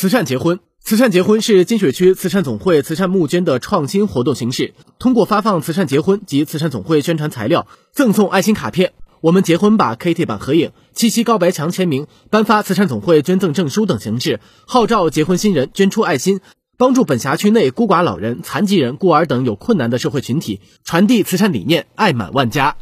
慈善结婚慈善结婚是金水区慈善总会慈善募捐的创新活动形式，通过发放慈善结婚及慈善总会宣传材料，赠送爱心卡片。我们结婚吧 KT 版合影，七夕告白墙签名，颁发慈善总会捐赠证书等形式。号召结婚新人捐出爱心，帮助本辖区内孤寡老人、残疾人、孤儿等有困难的社会群体，传递慈善理念，爱满万家。